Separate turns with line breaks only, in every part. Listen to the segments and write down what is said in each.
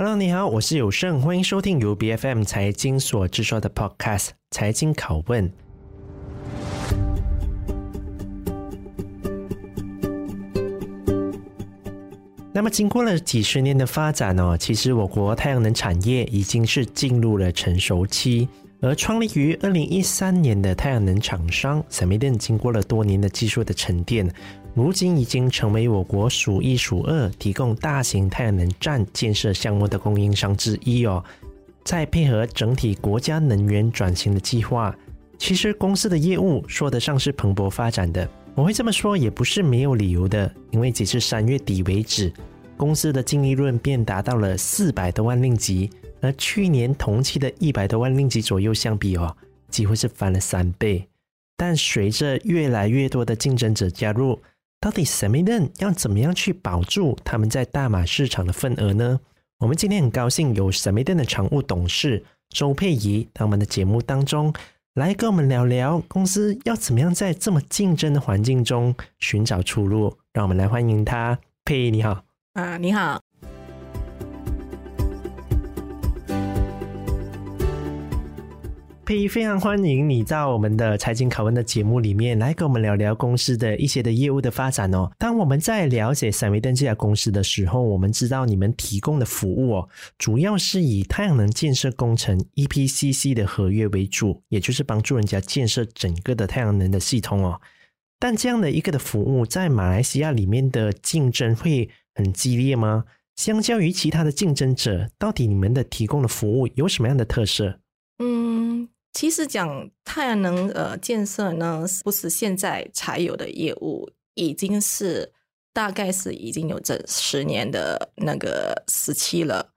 Hello，你好，我是有胜，欢迎收听由 BFM 财经所制作的 Podcast《财经拷问》。那么，经过了几十年的发展哦，其实我国太阳能产业已经是进入了成熟期。而创立于二零一三年的太阳能厂商 Sunmiden 经过了多年的技术的沉淀，如今已经成为我国数一数二提供大型太阳能站建设项目的供应商之一哦。再配合整体国家能源转型的计划，其实公司的业务说得上是蓬勃发展的。我会这么说也不是没有理由的，因为截至三月底为止，公司的净利润便达到了四百多万令吉。而去年同期的一百多万令吉左右相比哦，几乎是翻了三倍。但随着越来越多的竞争者加入，到底 Samiden 要怎么样去保住他们在大马市场的份额呢？我们今天很高兴有 Samiden 的常务董事周佩仪到我们的节目当中来跟我们聊聊公司要怎么样在这么竞争的环境中寻找出路。让我们来欢迎他，佩仪你好。
啊，你好。
佩仪，非常欢迎你到我们的财经拷问的节目里面来跟我们聊聊公司的一些的业务的发展哦。当我们在了解 Sunmiden 这家公司的时候，我们知道你们提供的服务哦，主要是以太阳能建设工程 EPCC 的合约为主，也就是帮助人家建设整个的太阳能的系统哦。但这样的一个的服务，在马来西亚里面的竞争会很激烈吗？相较于其他的竞争者，到底你们的提供的服务有什么样的特色？
嗯。其实讲太阳能呃建设呢，不是现在才有的业务，已经是大概是已经有这十年的那个时期了。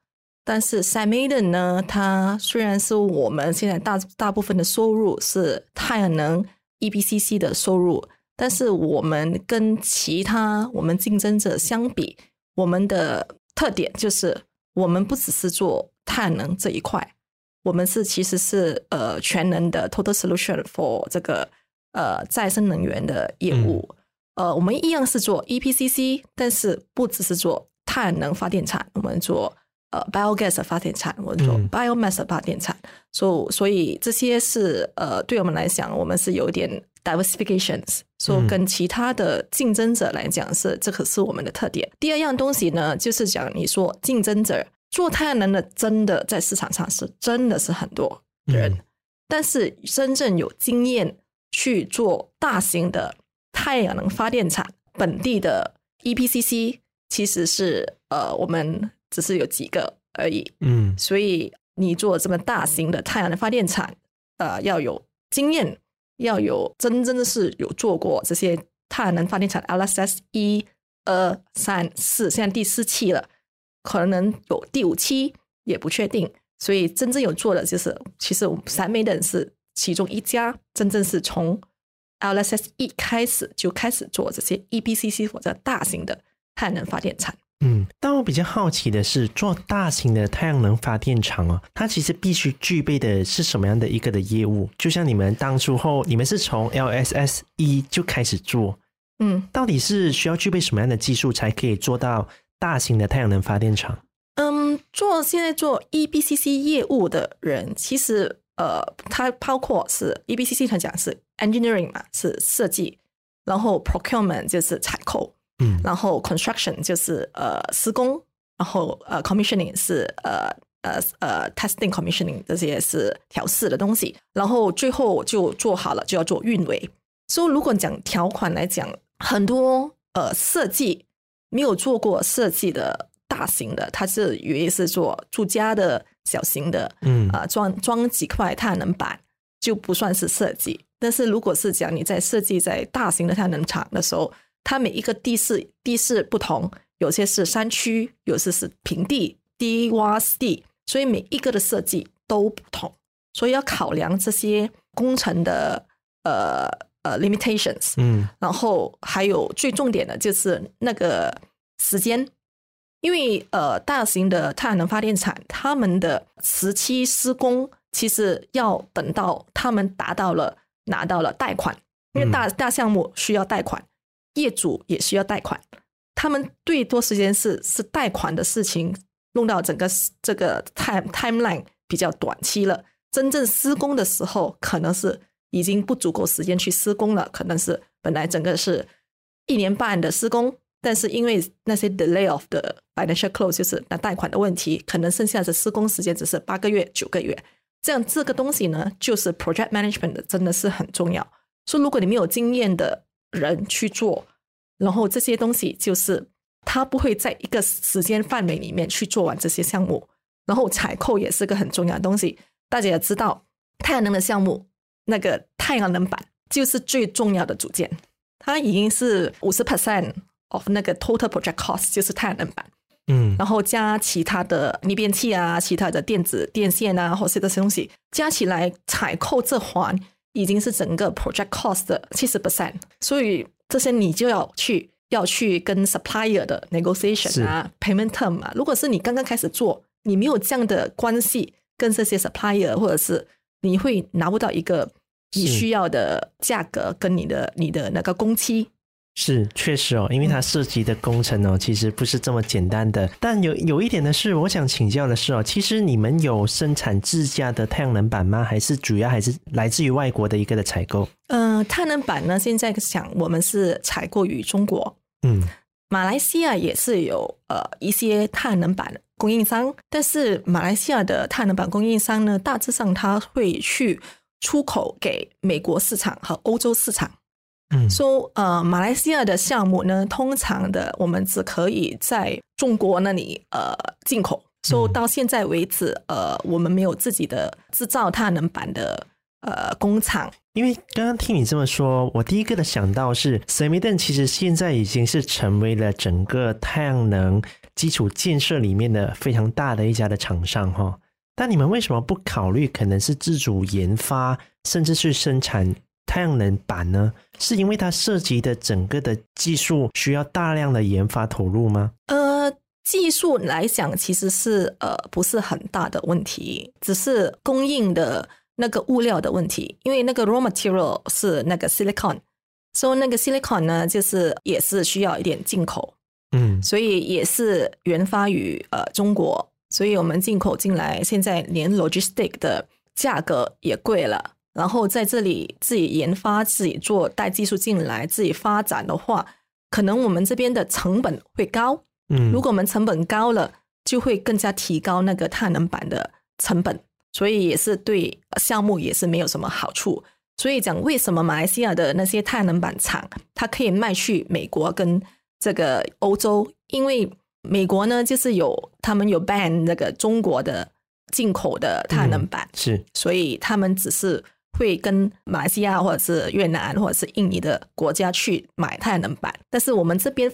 但是 Sunmiden 呢，它虽然是我们现在大大部分的收入是太阳能 EPCC 的收入，但是我们跟其他我们竞争者相比，我们的特点就是我们不只是做太阳能这一块。我们是其实是呃全能的 total solution for 这个呃再生能源的业务，嗯、呃，我们一样是做 EPCC，但是不只是做太阳能发电厂，我们做呃 biogas 发电厂，我们做 biomass 发电厂，所、嗯、所以这些是呃对我们来讲，我们是有点 diversifications，所以跟其他的竞争者来讲是这可是我们的特点。第二样东西呢，就是讲你说竞争者。做太阳能的真的在市场上是真的是很多人，嗯、但是真正有经验去做大型的太阳能发电厂，本地的 EPCC 其实是呃我们只是有几个而已，嗯，所以你做这么大型的太阳能发电厂，呃要有经验，要有真真的是有做过这些太阳能发电厂，LSS 一、二、三、四，现在第四期了。可能有第五期也不确定，所以真正有做的就是，其实我们 Sunmiden 是其中一家，真正是从 LSS 一开始就开始做这些 EPCC 或者大型的太阳能发电厂。
嗯，但我比较好奇的是，做大型的太阳能发电厂哦，它其实必须具备的是什么样的一个的业务？就像你们当初后，你们是从 LSS 一就开始做，嗯，到底是需要具备什么样的技术才可以做到？大型的太阳能发电厂，
嗯，做现在做 EBCC 业务的人，其实呃，它包括是 EBCC 它讲是 engineering 嘛，是设计，然后 procurement 就是采购，嗯，然后 construction 就是呃施工，然后呃 commissioning 是呃呃呃 testing commissioning 这些是调试的东西，然后最后就做好了就要做运维。所以如果讲条款来讲，很多呃设计。没有做过设计的大型的，它是以为是做住家的小型的，嗯啊，装装几块太阳能板就不算是设计。但是如果是讲你在设计在大型的太阳能厂的时候，它每一个地势地势不同，有些是山区，有些是平地、低洼地，所以每一个的设计都不同，所以要考量这些工程的呃。呃、uh，limitations，嗯，然后还有最重点的就是那个时间，因为呃，大型的太阳能发电厂，他们的时期施工其实要等到他们达到了拿到了贷款，因为大大项目需要贷款，业主也需要贷款，他们最多时间是是贷款的事情弄到整个这个 time timeline 比较短期了。真正施工的时候，可能是已经不足够时间去施工了，可能是本来整个是一年半的施工，但是因为那些 delay of 的 financial close 就是那贷款的问题，可能剩下的施工时间只是八个月、九个月。这样这个东西呢，就是 project management 真的是很重要。说如果你没有经验的人去做，然后这些东西就是他不会在一个时间范围里面去做完这些项目，然后采购也是个很重要的东西。大家也知道，太阳能的项目，那个太阳能板就是最重要的组件，它已经是五十 percent of 那个 total project cost 就是太阳能板。嗯，然后加其他的逆变器啊，其他的电子电线啊，或是这些东西加起来，采购这环已经是整个 project cost 的七十 percent。所以这些你就要去要去跟 supplier 的 negotiation 啊，payment term 啊。如果是你刚刚开始做，你没有这样的关系跟这些 supplier，或者是你会拿不到一个你需要的价格跟你的你的那个工期。
是，确实哦，因为它涉及的工程哦，其实不是这么简单的。但有有一点的是，我想请教的是哦，其实你们有生产自家的太阳能板吗？还是主要还是来自于外国的一个的采购？
嗯、呃，太阳能板呢，现在想我们是采购于中国，嗯，马来西亚也是有呃一些太阳能板供应商，但是马来西亚的太阳能板供应商呢，大致上它会去出口给美国市场和欧洲市场。嗯，说呃，马来西亚的项目呢，通常的我们只可以在中国那里呃进口。说到现在为止，呃，我们没有自己的制造太阳能板的呃工厂。
因为刚刚听你这么说，我第一个的想到是，Semiden 其实现在已经是成为了整个太阳能基础建设里面的非常大的一家的厂商哈。但你们为什么不考虑可能是自主研发，甚至去生产？太阳能板呢，是因为它涉及的整个的技术需要大量的研发投入吗？
呃，技术来讲，其实是呃不是很大的问题，只是供应的那个物料的问题。因为那个 raw material 是那个 silicon，所以那个 silicon 呢，就是也是需要一点进口，嗯，所以也是研发于呃中国，所以我们进口进来，现在连 logistic 的价格也贵了。然后在这里自己研发、自己做带技术进来、自己发展的话，可能我们这边的成本会高。嗯，如果我们成本高了，就会更加提高那个太阳能板的成本，所以也是对项目也是没有什么好处。所以讲为什么马来西亚的那些太阳能板厂，它可以卖去美国跟这个欧洲，因为美国呢就是有他们有 ban 那个中国的进口的太阳能板，
嗯，是，
所以他们只是。会跟马来西亚或者是越南或者是印尼的国家去买太阳能板，但是我们这边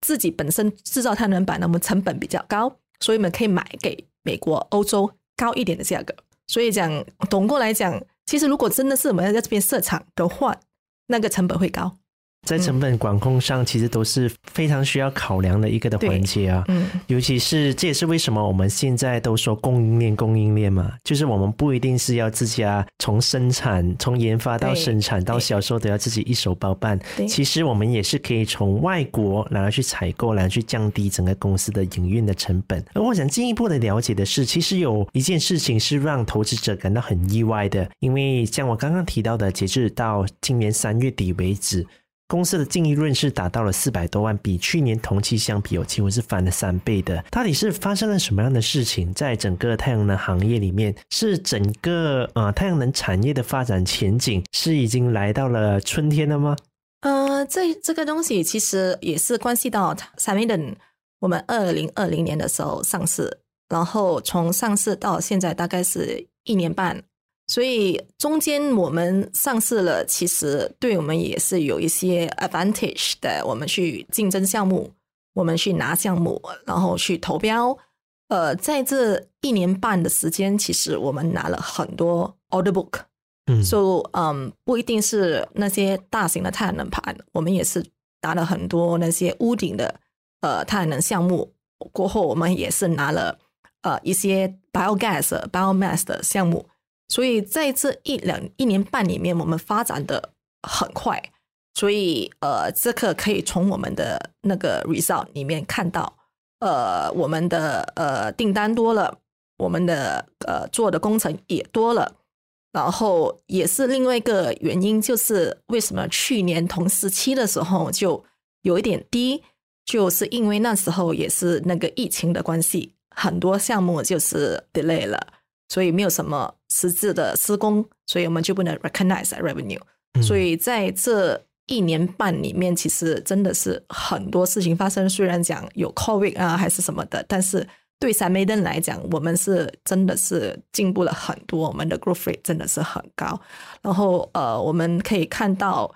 自己本身制造太阳能板呢，我们成本比较高，所以我们可以买给美国、欧洲高一点的价格。所以讲，总过来讲，其实如果真的是我们要在这边设厂的话，那个成本会高。
在成本管控上，其实都是非常需要考量的一个的环节啊。嗯，尤其是这也是为什么我们现在都说供应链，供应链嘛，就是我们不一定是要自家从生产、从研发到生产到销售都要自己一手包办。其实我们也是可以从外国来去采购，来去降低整个公司的营运的成本。而我想进一步的了解的是，其实有一件事情是让投资者感到很意外的，因为像我刚刚提到的，截至到今年三月底为止。公司的净利润是达到了四百多万，比去年同期相比，哦，几乎是翻了三倍的。到底是发生了什么样的事情？在整个太阳能行业里面，是整个呃太阳能产业的发展前景是已经来到了春天了吗？
呃，这这个东西其实也是关系到 Cemiden，我们二零二零年的时候上市，然后从上市到现在大概是一年半。所以中间我们上市了，其实对我们也是有一些 advantage 的。我们去竞争项目，我们去拿项目，然后去投标。呃，在这一年半的时间，其实我们拿了很多 order book。嗯，所以嗯，不一定是那些大型的太阳能盘，我们也是拿了很多那些屋顶的呃太阳能项目。过后我们也是拿了呃一些 biogas、biomass 的项目。所以在这一两一年半里面，我们发展的很快，所以呃，这个可以从我们的那个 result 里面看到，呃，我们的呃订单多了，我们的呃做的工程也多了，然后也是另外一个原因，就是为什么去年同时期的时候就有一点低，就是因为那时候也是那个疫情的关系，很多项目就是 delay 了，所以没有什么实质的施工，所以我们就不能 recognize revenue，嗯，所以在这。一年半里面，其实真的是很多事情发生。虽然讲有 COVID 啊，还是什么的，但是对 Samedan 来讲，我们是真的是进步了很多。我们的 growth rate 真的是很高。然后呃，我们可以看到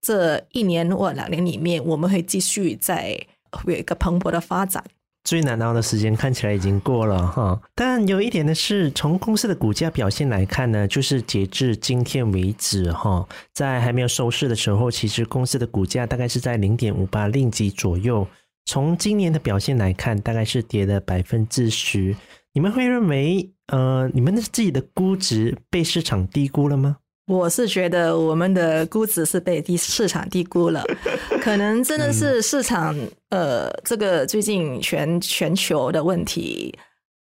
这一年或两年里面，我们会继续在会有一个蓬勃的发展。
最难熬的时间看起来已经过了哈，但有一点的是，从公司的股价表现来看呢，就是截至今天为止哈，在还没有收市的时候，其实公司的股价大概是在零点五八令吉左右。从今年的表现来看，大概是跌了百分之十。你们会认为，呃，你们的自己的估值被市场低估了吗？
我是觉得我们的估值是被低市场低估了，可能真的是市场呃，这个最近全全球的问题，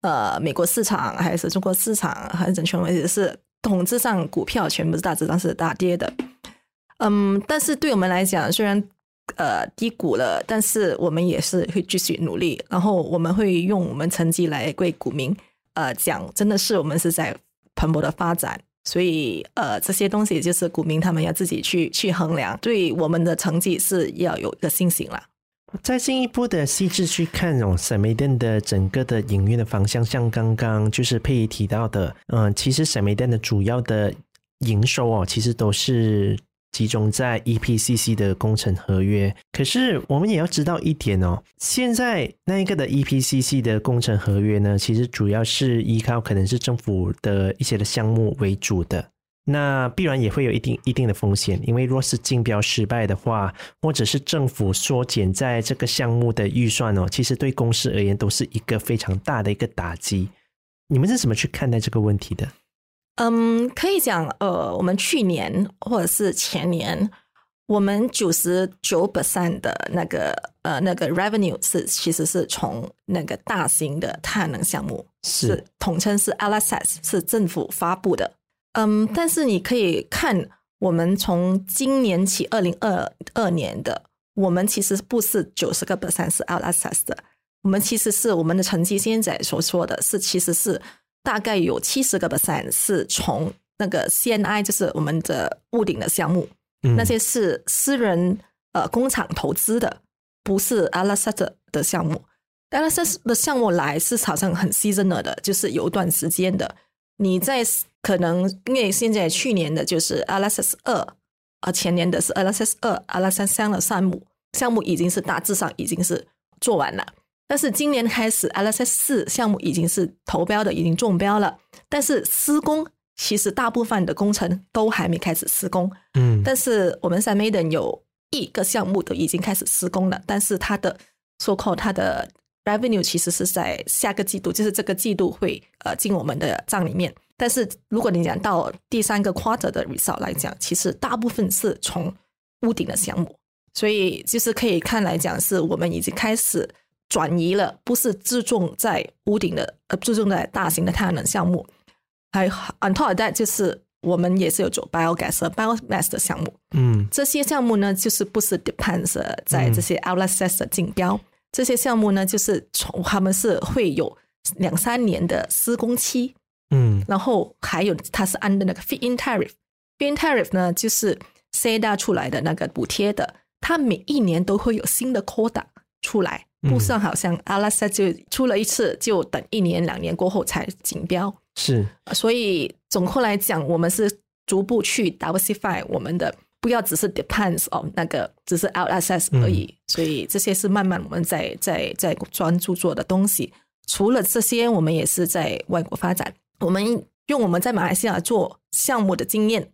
呃，美国市场还是中国市场还是整全问题是统治上股票全部是大致上是大跌的，嗯，但是对我们来讲，虽然呃低估了，但是我们也是会继续努力，然后我们会用我们成绩来为股民呃讲，真的是我们是在蓬勃的发展。所以，呃，这些东西就是股民他们要自己去去衡量，对我们的成绩是要有一个信心啦。
再进一步的细致去看哦闪梅店的整个的营运的方向，像刚刚就是佩仪提到的，嗯、其实闪梅店的主要的营收哦，其实都是。集中在 EPCC 的工程合约，可是我们也要知道一点哦，现在那一个的 EPCC 的工程合约呢，其实主要是依靠可能是政府的一些的项目为主的，那必然也会有一定一定的风险，因为若是竞标失败的话，或者是政府缩减在这个项目的预算哦，其实对公司而言都是一个非常大的一个打击。你们是怎么去看待这个问题的？
嗯，可以讲，呃，我们去年或者是前年，我们九十九 percent 的那个呃那个 revenue 是其实是从那个大型的太阳能项目，是，是统称是 LSS，是政府发布的。嗯，但是你可以看，我们从今年起二零二二年的，我们其实不是九十个 percent 是 LSS 的，我们其实是我们的成绩现在所说的是其实是。大概有七十个 percent 是从那个 CNI，就是我们的屋顶的项目，嗯、那些是私人呃工厂投资的，不是 LSS 的项目。LSS 的项目来是好像很 seasonal 的，就是有一段时间的。你在可能因为现在去年的就是 LSS 二啊，前年的是 LSS 二、LSS 三的项目，项目已经是大致上已经是做完了。但是今年开始，LSS 四项目已经是投标的，已经中标了。但是施工其实大部分的工程都还没开始施工。嗯，但是我们 Samedan 有一个项目都已经开始施工了，但是它的 so called 它的 revenue 其实是在下个季度，就是这个季度会呃进我们的账里面。但是如果你讲到第三个 quarter 的 result 来讲，其实大部分是从屋顶的项目，所以就是可以看来讲，是我们已经开始。转移了，不是注重在屋顶的，呃，注重在大型的太阳能项目。还 on top of that 就是我们也是有做 biogas 和 biomass 的项目。嗯，这些项目呢，就是不是 depends 在这些 outlets 的竞标。嗯、这些项目呢，就是从他们是会有两三年的施工期。嗯，然后还有它是 under 那个 feed-in tariff。feed-in tariff 呢，就是 SEDA 出来的那个补贴的，它每一年都会有新的 quota 出来。不算好像 LSS 就出了一次，就等一年两年过后才竞标。
是，
所以总括来讲，我们是逐步去 diversify 我们的，不要只是 depends on 那个只是 LSS 而已。嗯、所以这些是慢慢我们在在在专注做的东西。除了这些，我们也是在外国发展。我们用我们在马来西亚做项目的经验，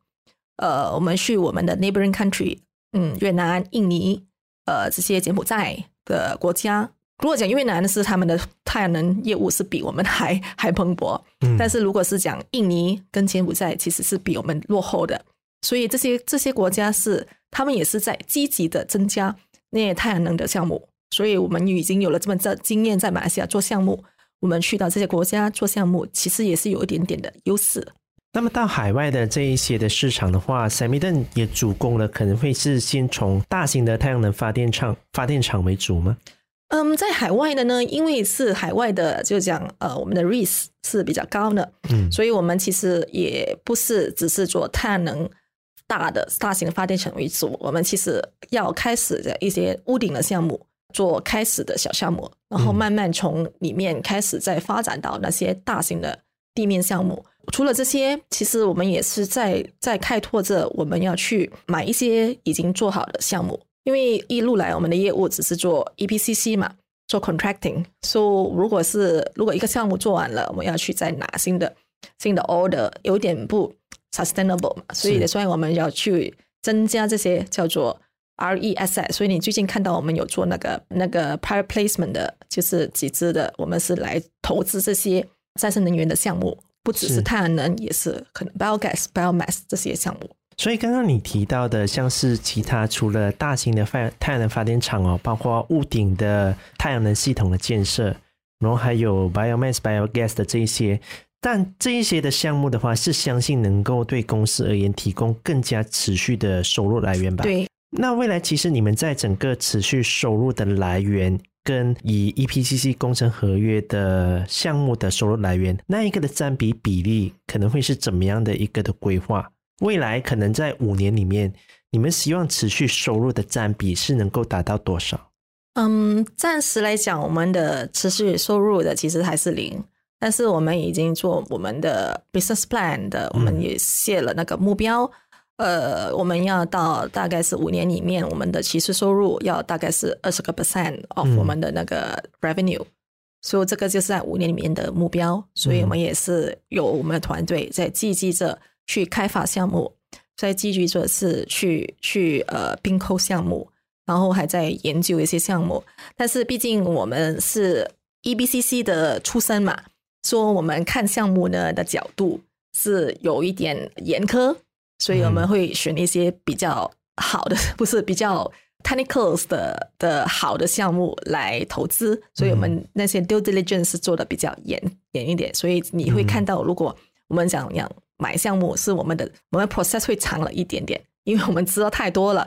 呃，我们去我们的 neighboring country，嗯，越南、印尼，呃，这些柬埔寨。的国家，如果讲越南的是他们的太阳能业务是比我们还 还蓬勃，嗯，但是如果是讲印尼跟柬埔寨，其实是比我们落后的，所以这些这些国家是他们也是在积极的增加那些太阳能的项目，所以我们已经有了这么这经验，在马来西亚做项目，我们去到这些国家做项目，其实也是有一点点的优势。
那么到海外的这一些的市场的话 s a m i d o n 也主攻了，可能会是先从大型的太阳能发电厂发电厂为主吗？
嗯，在海外的呢，因为是海外的，就讲呃，我们的 risk 是比较高的，嗯，所以我们其实也不是只是做太阳能大的大型的发电厂为主，我们其实要开始的一些屋顶的项目，做开始的小项目，然后慢慢从里面开始再发展到那些大型的地面项目。除了这些，其实我们也是在在开拓着我们要去买一些已经做好的项目，因为一路来我们的业务只是做 EPCC 嘛，做 contracting。所以如果是如果一个项目做完了，我们要去再拿新的新的 order，有点不 sustainable 嘛，所以所以我们要去增加这些叫做 RESS。所以你最近看到我们有做那个那个 private placement 的，就是集资的，我们是来投资这些再生能源的项目。不只是太阳能，是也是可能 biogas、biomass 这些项目。
所以刚刚你提到的，像是其他除了大型的发太阳能发电厂哦，包括屋顶的太阳能系统的建设，然后还有 biomass、biogas 的这一些，但这一些的项目的话，是相信能够对公司而言提供更加持续的收入来源吧？
对。
那未来其实你们在整个持续收入的来源。跟以 EPCC 工程合约的项目的收入来源，那一个的占比比例可能会是怎么样的一个的规划？未来可能在五年里面，你们希望持续收入的占比是能够达到多少？
嗯，暂时来讲，我们的持续收入的其实还是零，但是我们已经做我们的 business plan 的，我们也设了那个目标。嗯呃，我们要到大概是五年里面，我们的其实收入要大概是二十个 percent of 我们的那个 revenue，、嗯、所以这个就是在五年里面的目标。所以我们也是有我们的团队在积极着去开发项目，在积极着是去去呃并购项目，然后还在研究一些项目。但是毕竟我们是 EBCC 的出身嘛，说我们看项目呢的角度是有一点严苛。所以我们会选一些比较好的，不是比较 technicals 的的好的项目来投资。所以我们那些 due diligence 是做的比较严严一点。所以你会看到，如果我们想要买项目，是我们的我们 process 会长了一点点，因为我们知道太多了，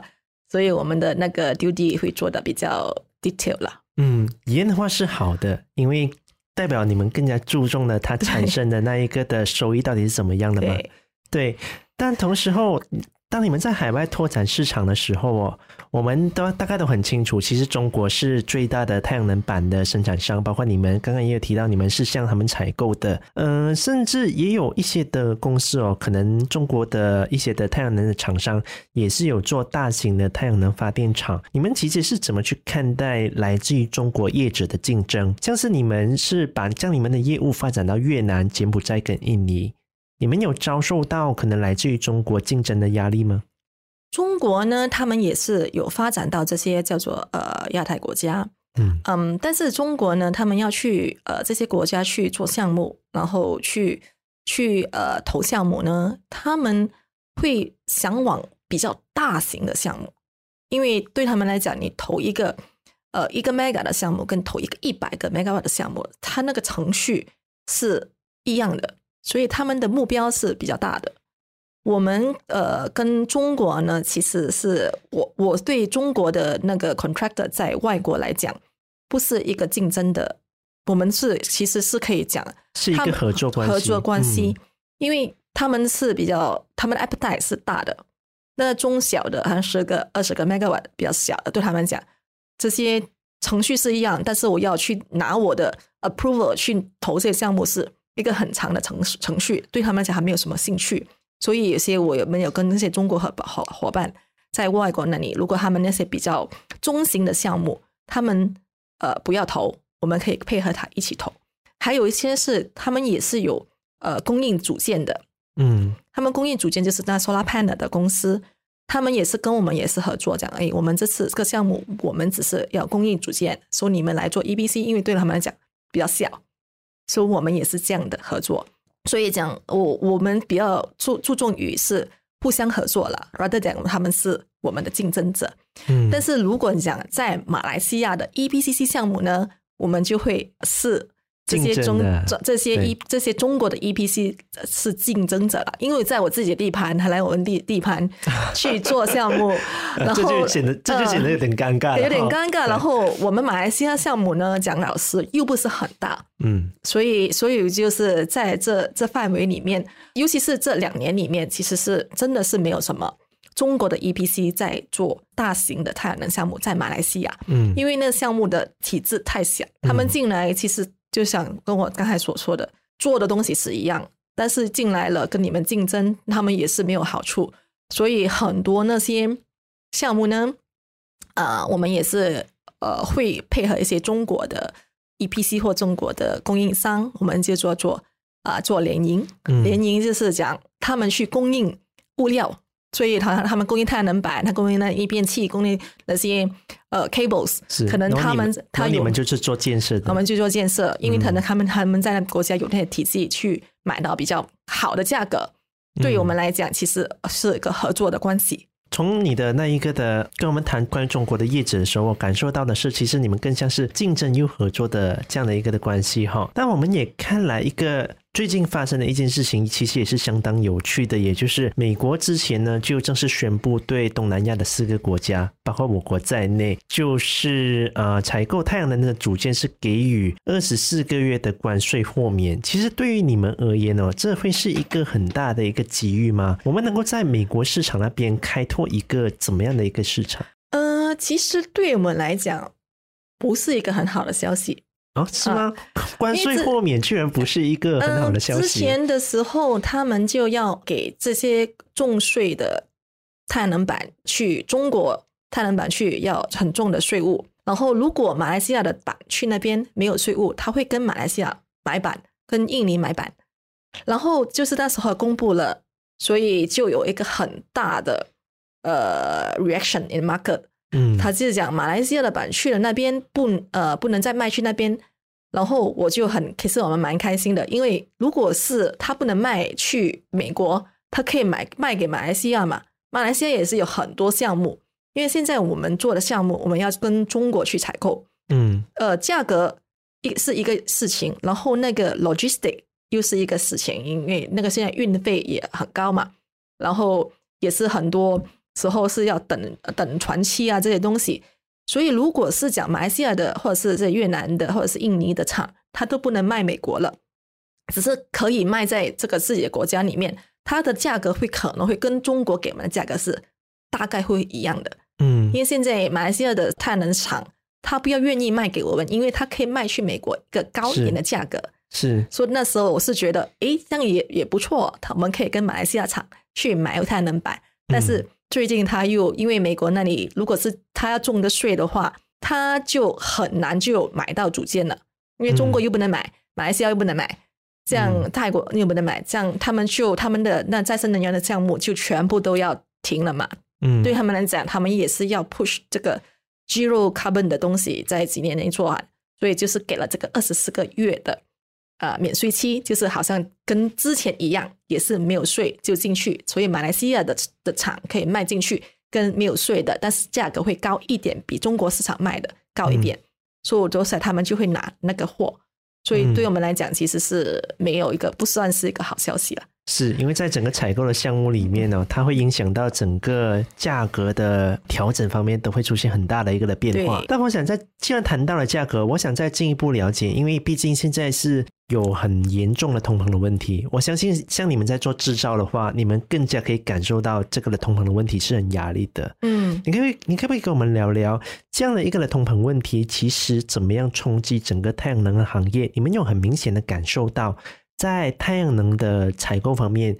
所以我们的那个 due D 会做的比较 detail 了。
嗯，严的话是好的，因为代表你们更加注重了它产生的那一个的收益到底是怎么样的嘛？对。对但同时候，当你们在海外拓展市场的时候哦，我们都大概都很清楚，其实中国是最大的太阳能板的生产商，包括你们刚刚也有提到，你们是向他们采购的，嗯、甚至也有一些的公司哦，可能中国的一些的太阳能的厂商也是有做大型的太阳能发电厂。你们其实是怎么去看待来自于中国业者的竞争？像是你们是把将你们的业务发展到越南、柬埔寨跟印尼。你们有遭受到可能来自于中国竞争的压力吗？
中国呢，他们也是有发展到这些叫做呃亚太国家，嗯嗯，但是中国呢，他们要去呃这些国家去做项目，然后去去呃投项目呢，他们会想往比较大型的项目，因为对他们来讲，你投一个呃一个 mega 的项目，跟投一个一百个 megawatt 的项目，它那个程序是一样的。所以他们的目标是比较大的。我们呃跟中国呢，其实是我我对中国的那个 contractor 在外国来讲，不是一个竞争的，我们是其实是可以讲
是一个合作关系。
合作关系，嗯、因为他们是比较，他们的 appetite 是大的，那中小的好像十个、二十个 megawatt 比较小的，对他们讲，这些程序是一样，但是我要去拿我的 approval 去投这些项目是。一个很长的程程序，对他们来讲还没有什么兴趣，所以有些我有没有跟那些中国合伙伙伴在外国那里，如果他们那些比较中型的项目，他们呃不要投，我们可以配合他一起投。还有一些是他们也是有呃供应组件的，嗯，他们供应组件就是那 solar panel 的公司，他们也是跟我们也是合作，讲哎，我们这次这个项目我们只是要供应组件，说你们来做 EBC，因为对他们来讲比较小。所以我们也是这样的合作，所以讲我我们比较注注重于是互相合作了，rather than 他们是我们的竞争者。
嗯，
但是如果你讲在马来西亚的 EPCC 项目呢，我们就会是。这些中这这些一这些中国的 EPC 是竞争者了，因为在我自己的地盘，还来我们地地盘 去做项目，然后
这就显得这就显得有点尴尬，
有点尴尬。然后我们马来西亚项目呢，蒋老师又不是很大，
嗯，
所以所以就是在这这范围里面，尤其是这两年里面，其实是真的是没有什么中国的 EPC 在做大型的太阳能项目在马来西亚，
嗯，
因为那个项目的体制太小，他们进来其实。就想跟我刚才所说的，做的东西是一样，但是进来了跟你们竞争，他们也是没有好处。所以很多那些项目呢，啊、呃，我们也是呃会配合一些中国的 EPC 或中国的供应商，我们就做做啊、呃、做联营，联营就是讲他们去供应物料。所以他他们供应太阳能板，他供应那一变器，供应那些呃 cables，
是
可能他们他
你们就是做建设的，
我们就做建设，因为可能他们他们在那个国家有那些体系去买到比较好的价格，对于我们来讲，其实是一个合作的关系。
从你的那一个的跟我们谈关于中国的业者的时候，我感受到的是，其实你们更像是竞争又合作的这样的一个的关系哈。但我们也看来一个。最近发生的一件事情，其实也是相当有趣的，也就是美国之前呢就正式宣布对东南亚的四个国家，包括我国在内，就是呃采购太阳能的组件是给予二十四个月的关税豁免。其实对于你们而言呢，这会是一个很大的一个机遇吗？我们能够在美国市场那边开拓一个怎么样的一个市场？
呃，其实对我们来讲，不是一个很好的消息。
哦，是吗？关税豁免居然不是一个很好的消息。
之前的时候，他们就要给这些重税的太阳能板去中国太阳能板去要很重的税务。然后，如果马来西亚的板去那边没有税务，他会跟马来西亚买板，跟印尼买板。然后就是那时候公布了，所以就有一个很大的呃 reaction in market。
嗯，
他就是讲马来西亚的版去了那边不呃不能再卖去那边，然后我就很其实我们蛮开心的，因为如果是他不能卖去美国，他可以买卖给马来西亚嘛。马来西亚也是有很多项目，因为现在我们做的项目我们要跟中国去采购，
嗯，
呃，价格一是一个事情，然后那个 logistic 又是一个事情，因为那个现在运费也很高嘛，然后也是很多。时候是要等等船期啊这些东西，所以如果是讲马来西亚的，或者是在越南的，或者是印尼的厂，它都不能卖美国了，只是可以卖在这个自己的国家里面，它的价格会可能会跟中国给我们的价格是大概会一样的，
嗯，因
为现在马来西亚的太阳能厂，它不要愿意卖给我们，因为它可以卖去美国一个高一点的价格，
是，
所以那时候我是觉得，诶，这样也也不错，我们可以跟马来西亚厂去买太阳能板，但是。嗯最近他又因为美国那里，如果是他要种的税的话，他就很难就买到组件了，因为中国又不能买，马来西亚又不能买，这样泰国又不能买，这样他们就他们的那再生能源的项目就全部都要停了嘛。
嗯，
对他们来讲，他们也是要 push 这个 zero carbon 的东西在几年内做完，所以就是给了这个二十四个月的。呃，免税期就是好像跟之前一样，也是没有税就进去，所以马来西亚的的厂可以卖进去，跟没有税的，但是价格会高一点，比中国市场卖的高一点，嗯、所以我就想他们就会拿那个货，所以对我们来讲，其实是没有一个不算是一个好消息了。
是因为在整个采购的项目里面呢，它会影响到整个价格的调整方面都会出现很大的一个的变化。但我想在既然谈到了价格，我想再进一步了解，因为毕竟现在是有很严重的通膨的问题。我相信像你们在做制造的话，你们更加可以感受到这个的通膨的问题是很压力的。
嗯，
你可以你可不可以跟我们聊聊这样的一个的通膨问题，其实怎么样冲击整个太阳能的行业？你们有很明显的感受到？在太阳能的采购方面，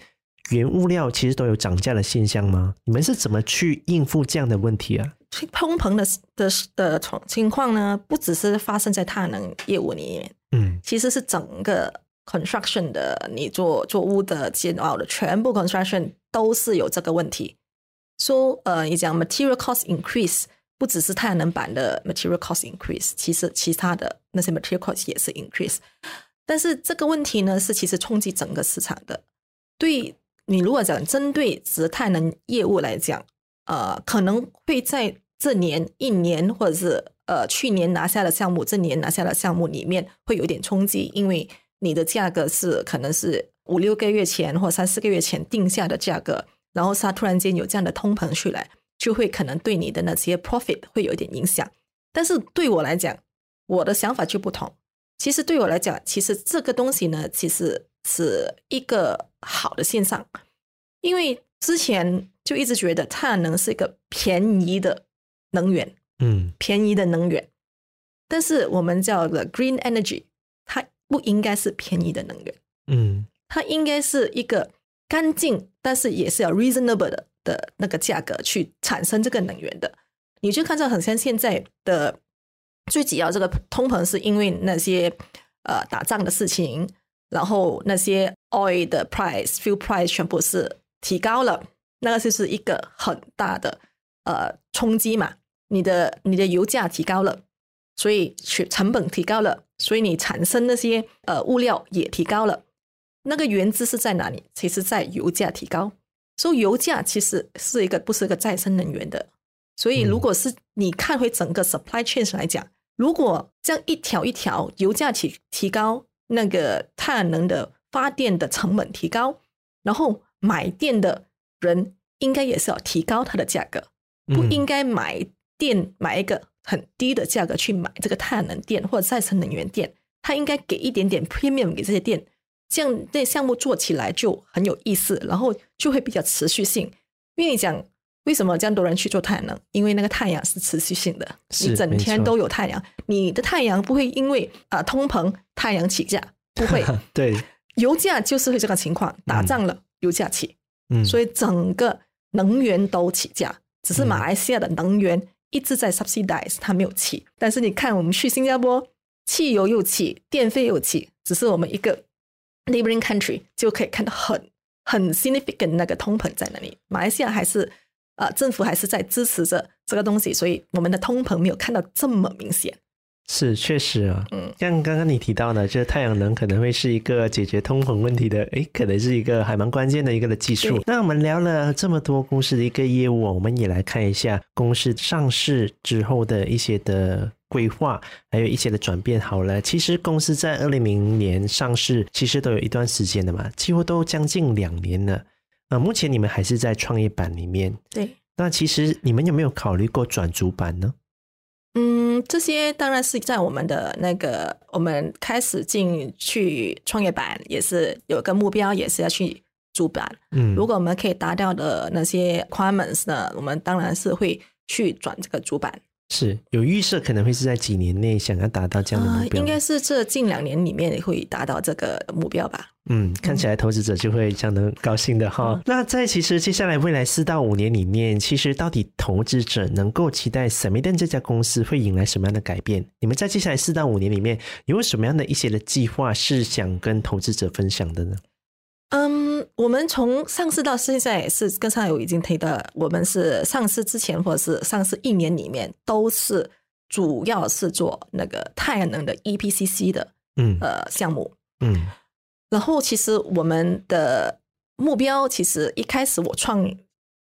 原物料其实都有涨价的现象吗？你们是怎么去应付这样的问题啊？
通膨的的的情况呢，不只是发生在太阳能业务里面，
嗯，
其实是整个 construction 的，你做做屋的建造的全部 construction 都是有这个问题。说、so, 呃，你讲 material cost increase，不只是太阳能板的 material cost increase，其实其他的那些 material cost 也是 increase。但是这个问题呢，是其实冲击整个市场的。对你如果讲针对只太阳能业务来讲，呃，可能会在这年一年或者是呃去年拿下的项目，这年拿下的项目里面会有点冲击，因为你的价格是可能是五六个月前或三四个月前定下的价格，然后它突然间有这样的通膨出来，就会可能对你的那些 profit 会有一点影响。但是对我来讲，我的想法就不同。其实对我来讲，其实这个东西呢，其实是一个好的现象，因为之前就一直觉得太阳能是一个便宜的能源，嗯，便宜的能源。但是我们叫的 green energy，它不应该是便宜的能源，嗯，它应该是一个干净，但是也是要 reasonable 的的那个价格去产生这个能源的。你就看到很像现在的。最主要这个通膨是因为那些呃打仗的事情，然后那些 oil 的 price、fuel price 全部是提高了，那个就是一个很大的呃冲击嘛。你的你的油价提高了，所以去成本提高了，所以你产生那些呃物料也提高了。那个原资是在哪里？其实在油价提高，所以油价其实是一个不是一个再生能源的。所以如果是你看回整个 supply chain 来讲。如果这样一条一条油价提提高，那个太阳能的发电的成本提高，然后买电的人应该也是要提高它的价格，不应该买电买一个很低的价格去买这个太阳能电或者再生能源电，它应该给一点点 premium 给这些电，这样这项目做起来就很有意思，然后就会比较持续性，因为你讲。为什么这样多人去做太阳能？因为那个太阳是持续性的，你整天都有太阳，你的太阳不会因为啊、呃、通膨太阳起价，不会。
对，
油价就是会这个情况，打仗了、嗯、油价起，嗯，所以整个能源都起价，只是马来西亚的能源一直在 subsidize，它没有起。但是你看我们去新加坡，汽油又起，电费又起，只是我们一个 neighboring country 就可以看到很很 significant 那个通膨在那里，马来西亚还是。呃，政府还是在支持着这个东西，所以我们的通膨没有看到这么明显。
是，确实啊。嗯，像刚刚你提到的，就是太阳能可能会是一个解决通膨问题的，诶，可能是一个还蛮关键的一个的技术。那我们聊了这么多公司的一个业务，我们也来看一下公司上市之后的一些的规划，还有一些的转变。好了，其实公司在二零零零年上市，其实都有一段时间的嘛，几乎都将近两年了。呃，目前你们还是在创业板里面。
对，
那其实你们有没有考虑过转主板呢？
嗯，这些当然是在我们的那个，我们开始进去创业板，也是有个目标，也是要去主板。嗯，如果我们可以达到的那些 requirements 呢，我们当然是会去转这个主板。
是有预设，可能会是在几年内想要达到这样的目标，
呃，应该是这近两年里面会达到这个目标吧。
嗯，看起来投资者就会相当高兴的哈。嗯、那在其实接下来未来四到五年里面，其实到底投资者能够期待 Ceradan 这家公司会迎来什么样的改变？你们在接下来四到五年里面有什么样的一些的计划是想跟投资者分享的呢？
嗯，我们从上市到现在是跟上游已经提到，我们是上市之前或者是上市一年里面都是主要是做那个太阳能的 EPCC 的嗯。呃项目。嗯，然后其实我们的目标其实一开始我创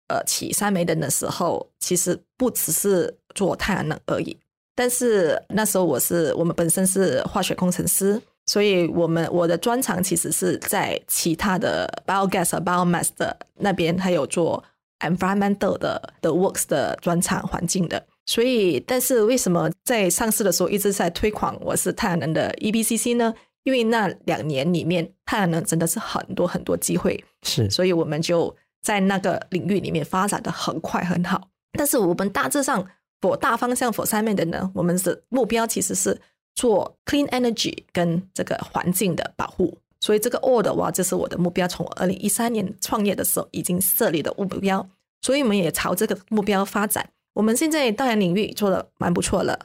呃起 Ceradan 的时候，其实不只是做太阳能而已，但是那时候我是我们本身是化学工程师。所以，我们我的专长其实是在其他的 biogas 和 biomass 的那边，还有做 environmental 的的 works 的专长环境的。所以，但是为什么在上市的时候一直在推广我是太阳能的 EBCC 呢？因为那两年里面太阳能真的是很多很多机会，
是，
所以我们就在那个领域里面发展的很快很好。但是我们大致上 for 大方向 for Ceradan 呢，我们的目标其实是。做 clean energy 跟这个环境的保护，所以这个 all 的话，这是我的目标。从二零一三年创业的时候已经设立的目标，所以我们也朝这个目标发展。我们现在当然领域做的蛮不错了，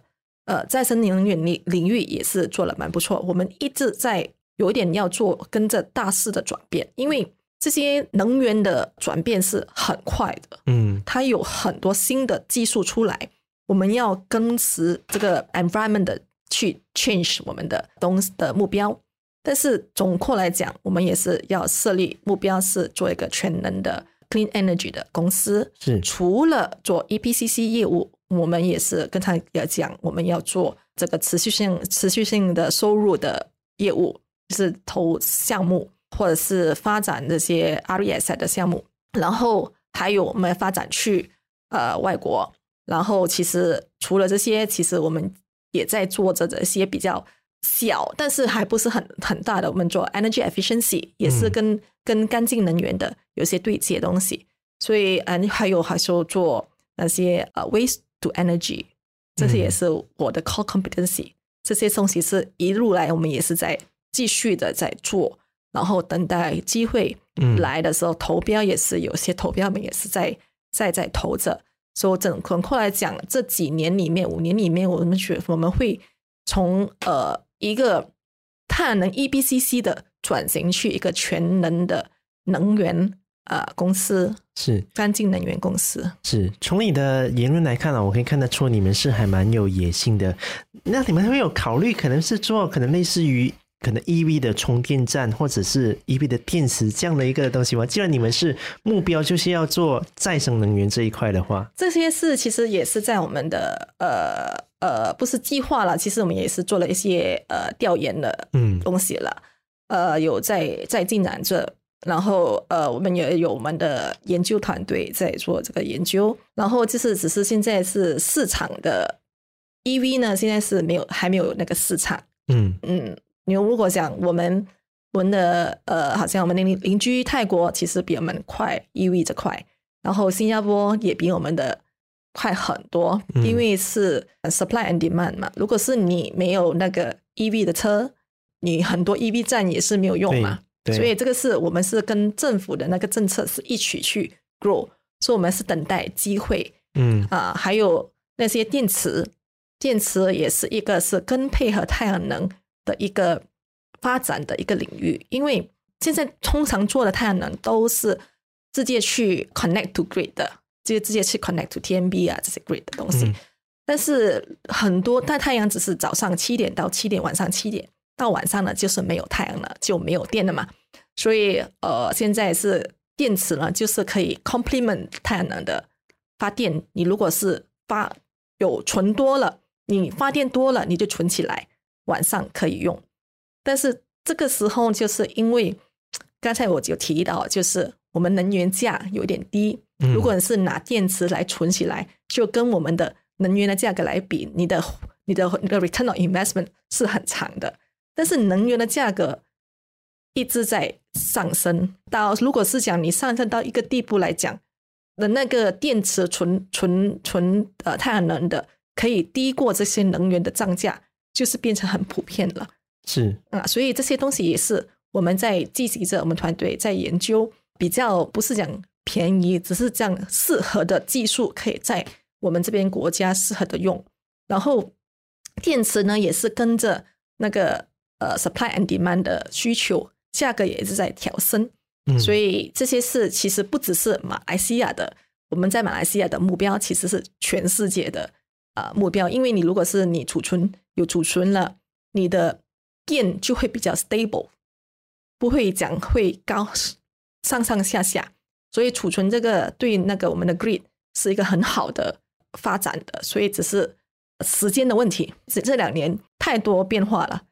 呃，再生能源领领域也是做的蛮不错。我们一直在有一点要做跟着大势的转变，因为这些能源的转变是很快的，嗯，它有很多新的技术出来，我们要跟随这个 environment 的。去 change 我们的东西的目标，但是总括来讲，我们也是要设立目标，是做一个全能的 clean energy 的公司。
是
除了做 EPCC 业务，我们也是跟他要讲，我们要做这个持续性、持续性的收入的业务，就是投项目或者是发展这些 RES 的项目。然后还有我们发展去呃外国。然后其实除了这些，其实我们也在做着这些比较小，但是还不是很很大的。我们做 energy efficiency 也是跟、嗯、跟干净能源的有些对接东西。所以嗯，还有还是做那些呃 waste to energy，这些也是我的 core competency、嗯。这些东西是一路来我们也是在继续的在做，然后等待机会来的时候、嗯、投标也是有些投标我们也是在在在投着。所以整个过来讲，这几年里面，五年里面，我们觉我们会从呃一个太阳能 EBCC 的转型去一个全能的能源呃公司，
是
干净能源公司。
是从你的言论来看啊，我可以看得出你们是还蛮有野心的。那你们会有考虑，可能是做可能类似于。可能 EV 的充电站，或者是 EV 的电池这样的一个东西吗？既然你们是目标就是要做再生能源这一块的话，
这些事其实也是在我们的呃呃，不是计划了，其实我们也是做了一些呃调研的嗯东西了，嗯、呃有在在进展着，然后呃我们也有我们的研究团队在做这个研究，然后就是只是现在是市场的 EV 呢，现在是没有还没有那个市场，嗯。嗯。你如果讲我们我们的呃，好像我们邻邻居泰国其实比我们快 EV 这块，然后新加坡也比我们的快很多，因为是 supply and demand 嘛。如果是你没有那个 EV 的车，你很多 EV 站也是没有用嘛。所以这个是我们是跟政府的那个政策是一起去 grow，所以我们是等待机会。嗯啊，还有那些电池，电池也是一个是跟配合太阳能。的一个发展的一个领域，因为现在通常做的太阳能都是直接去 connect to grid 的，直接直接去 connect to TMB 啊这些 grid 的东西。嗯、但是很多大太阳只是早上七点到七点，晚上七点到晚上呢就是没有太阳了，就没有电了嘛。所以呃，现在是电池呢，就是可以 complement 太阳能的发电。你如果是发有存多了，你发电多了，你就存起来。晚上可以用，但是这个时候就是因为 刚才我就提到，就是我们能源价有点低。如果是拿电池来存起来，就跟我们的能源的价格来比，你的你的你的 return on investment 是很长的。但是能源的价格一直在上升，到如果是讲你上升到一个地步来讲的那个电池存存存呃太阳能的，可以低过这些能源的涨价。就是变成很普遍了，
是
啊，所以这些东西也是我们在积极着，我们团队在研究，比较不是讲便宜，只是讲适合的技术可以在我们这边国家适合的用。然后电池呢，也是跟着那个呃 supply and demand 的需求，价格也是在调升。嗯，所以这些事其实不只是马来西亚的，我们在马来西亚的目标其实是全世界的。呃，目标，因为你如果是你储存有储存了，你的电就会比较 stable，不会讲会高上上下下，所以储存这个对那个我们的 grid 是一个很好的发展的，所以只是时间的问题。这这两年太多变化了，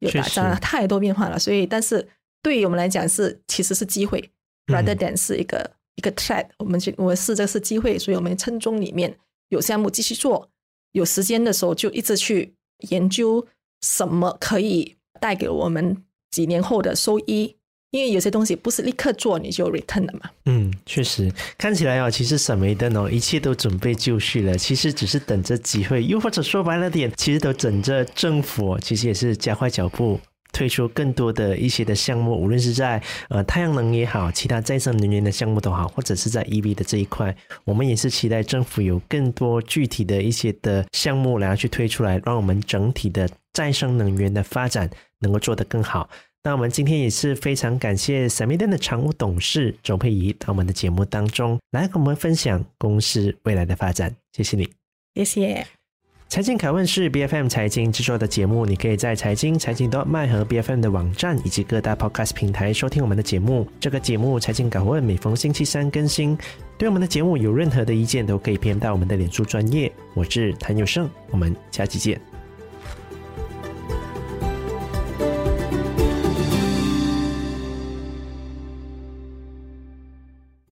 有打仗太多变化了，所以但是对于我们来讲是其实是机会，rather than 是一个、嗯、一个 threat。我们我们是这是机会，所以我们称中里面有项目继续做。有时间的时候就一直去研究什么可以带给我们几年后的收益，因为有些东西不是立刻做你就 return 的嘛。
嗯，确实看起来哦，其实沈梅的哦，一切都准备就绪了，其实只是等着机会，又或者说白了点，其实都等着政府，其实也是加快脚步。推出更多的一些的项目，无论是在呃太阳能也好，其他再生能源的项目都好，或者是在 EV 的这一块，我们也是期待政府有更多具体的一些的项目来去推出来，让我们整体的再生能源的发展能够做得更好。那我们今天也是非常感谢沈眉登的常务董事周佩仪到我们的节目当中来跟我们分享公司未来的发展，谢谢你，
谢谢。
财经拷问是 B F M 财经制作的节目，你可以在财经财经 dot my 和 B F M 的网站以及各大 Podcast 平台收听我们的节目。这个节目财经拷问每逢星期三更新。对我们的节目有任何的意见，都可以 PM 到我们的脸书专业。我是谭友胜，我们下期见。